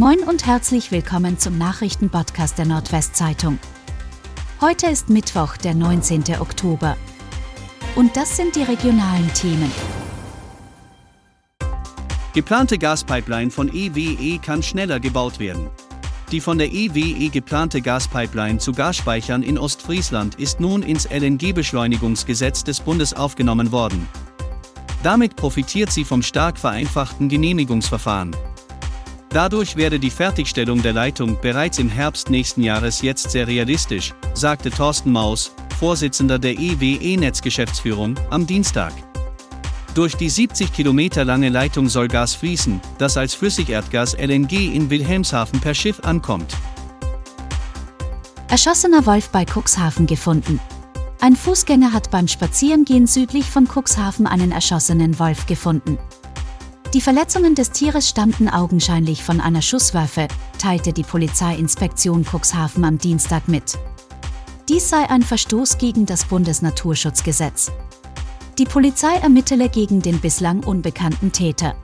Moin und herzlich willkommen zum Nachrichtenpodcast der Nordwestzeitung. Heute ist Mittwoch, der 19. Oktober. Und das sind die regionalen Themen. Geplante Gaspipeline von EWE kann schneller gebaut werden. Die von der EWE geplante Gaspipeline zu Gasspeichern in Ostfriesland ist nun ins LNG-Beschleunigungsgesetz des Bundes aufgenommen worden. Damit profitiert sie vom stark vereinfachten Genehmigungsverfahren. Dadurch werde die Fertigstellung der Leitung bereits im Herbst nächsten Jahres jetzt sehr realistisch, sagte Thorsten Maus, Vorsitzender der EWE-Netzgeschäftsführung, am Dienstag. Durch die 70 Kilometer lange Leitung soll Gas fließen, das als Flüssigerdgas LNG in Wilhelmshaven per Schiff ankommt. Erschossener Wolf bei Cuxhaven gefunden. Ein Fußgänger hat beim Spazierengehen südlich von Cuxhaven einen erschossenen Wolf gefunden. Die Verletzungen des Tieres stammten augenscheinlich von einer Schusswaffe, teilte die Polizeiinspektion Cuxhaven am Dienstag mit. Dies sei ein Verstoß gegen das Bundesnaturschutzgesetz. Die Polizei ermittele gegen den bislang unbekannten Täter.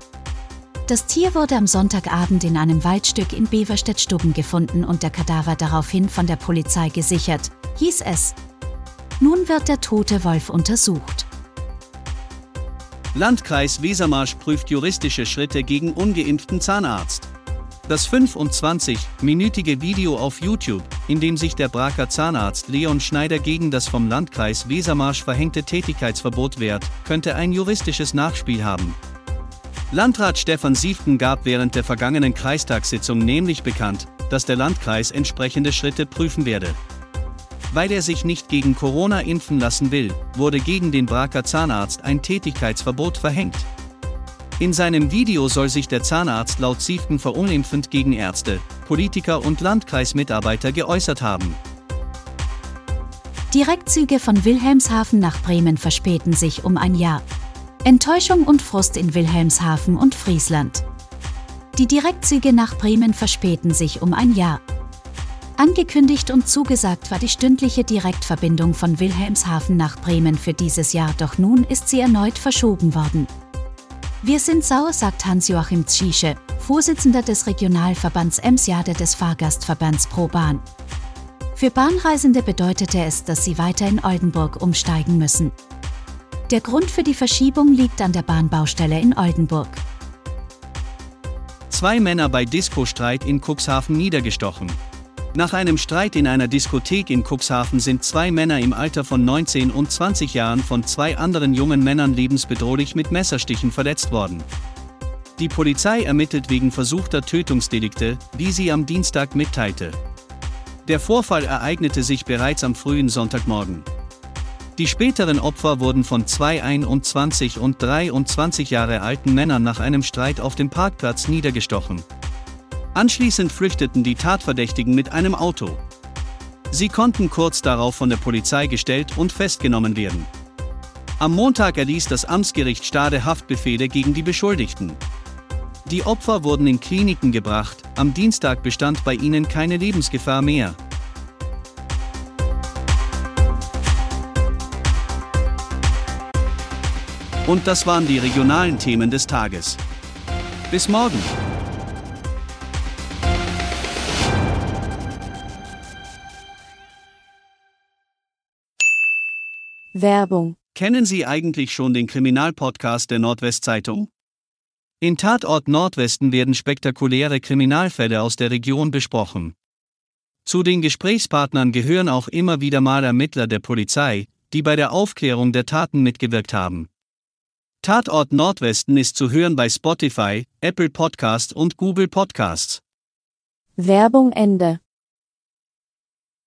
Das Tier wurde am Sonntagabend in einem Waldstück in Beverstedt-Stubben gefunden und der Kadaver daraufhin von der Polizei gesichert, hieß es. Nun wird der tote Wolf untersucht. Landkreis Wesermarsch prüft juristische Schritte gegen ungeimpften Zahnarzt. Das 25-minütige Video auf YouTube, in dem sich der Braker Zahnarzt Leon Schneider gegen das vom Landkreis Wesermarsch verhängte Tätigkeitsverbot wehrt, könnte ein juristisches Nachspiel haben. Landrat Stefan Sieften gab während der vergangenen Kreistagssitzung nämlich bekannt, dass der Landkreis entsprechende Schritte prüfen werde. Weil er sich nicht gegen Corona impfen lassen will, wurde gegen den Braker Zahnarzt ein Tätigkeitsverbot verhängt. In seinem Video soll sich der Zahnarzt laut Sieften verunglimpfend gegen Ärzte, Politiker und Landkreismitarbeiter geäußert haben. Direktzüge von Wilhelmshaven nach Bremen verspäten sich um ein Jahr. Enttäuschung und Frust in Wilhelmshaven und Friesland. Die Direktzüge nach Bremen verspäten sich um ein Jahr. Angekündigt und zugesagt war die stündliche Direktverbindung von Wilhelmshaven nach Bremen für dieses Jahr, doch nun ist sie erneut verschoben worden. Wir sind sauer, sagt Hans-Joachim Zschiesche, Vorsitzender des Regionalverbands Emsjade des Fahrgastverbands Pro Bahn. Für Bahnreisende bedeutete es, dass sie weiter in Oldenburg umsteigen müssen. Der Grund für die Verschiebung liegt an der Bahnbaustelle in Oldenburg. Zwei Männer bei Disco-Streit in Cuxhaven niedergestochen. Nach einem Streit in einer Diskothek in Cuxhaven sind zwei Männer im Alter von 19 und 20 Jahren von zwei anderen jungen Männern lebensbedrohlich mit Messerstichen verletzt worden. Die Polizei ermittelt wegen versuchter Tötungsdelikte, wie sie am Dienstag mitteilte. Der Vorfall ereignete sich bereits am frühen Sonntagmorgen. Die späteren Opfer wurden von zwei 21 und 23 Jahre alten Männern nach einem Streit auf dem Parkplatz niedergestochen. Anschließend flüchteten die Tatverdächtigen mit einem Auto. Sie konnten kurz darauf von der Polizei gestellt und festgenommen werden. Am Montag erließ das Amtsgericht Stade Haftbefehle gegen die Beschuldigten. Die Opfer wurden in Kliniken gebracht, am Dienstag bestand bei ihnen keine Lebensgefahr mehr. Und das waren die regionalen Themen des Tages. Bis morgen! Werbung. Kennen Sie eigentlich schon den Kriminalpodcast der Nordwestzeitung? In Tatort Nordwesten werden spektakuläre Kriminalfälle aus der Region besprochen. Zu den Gesprächspartnern gehören auch immer wieder mal Ermittler der Polizei, die bei der Aufklärung der Taten mitgewirkt haben. Tatort Nordwesten ist zu hören bei Spotify, Apple Podcast und Google Podcasts. Werbung Ende.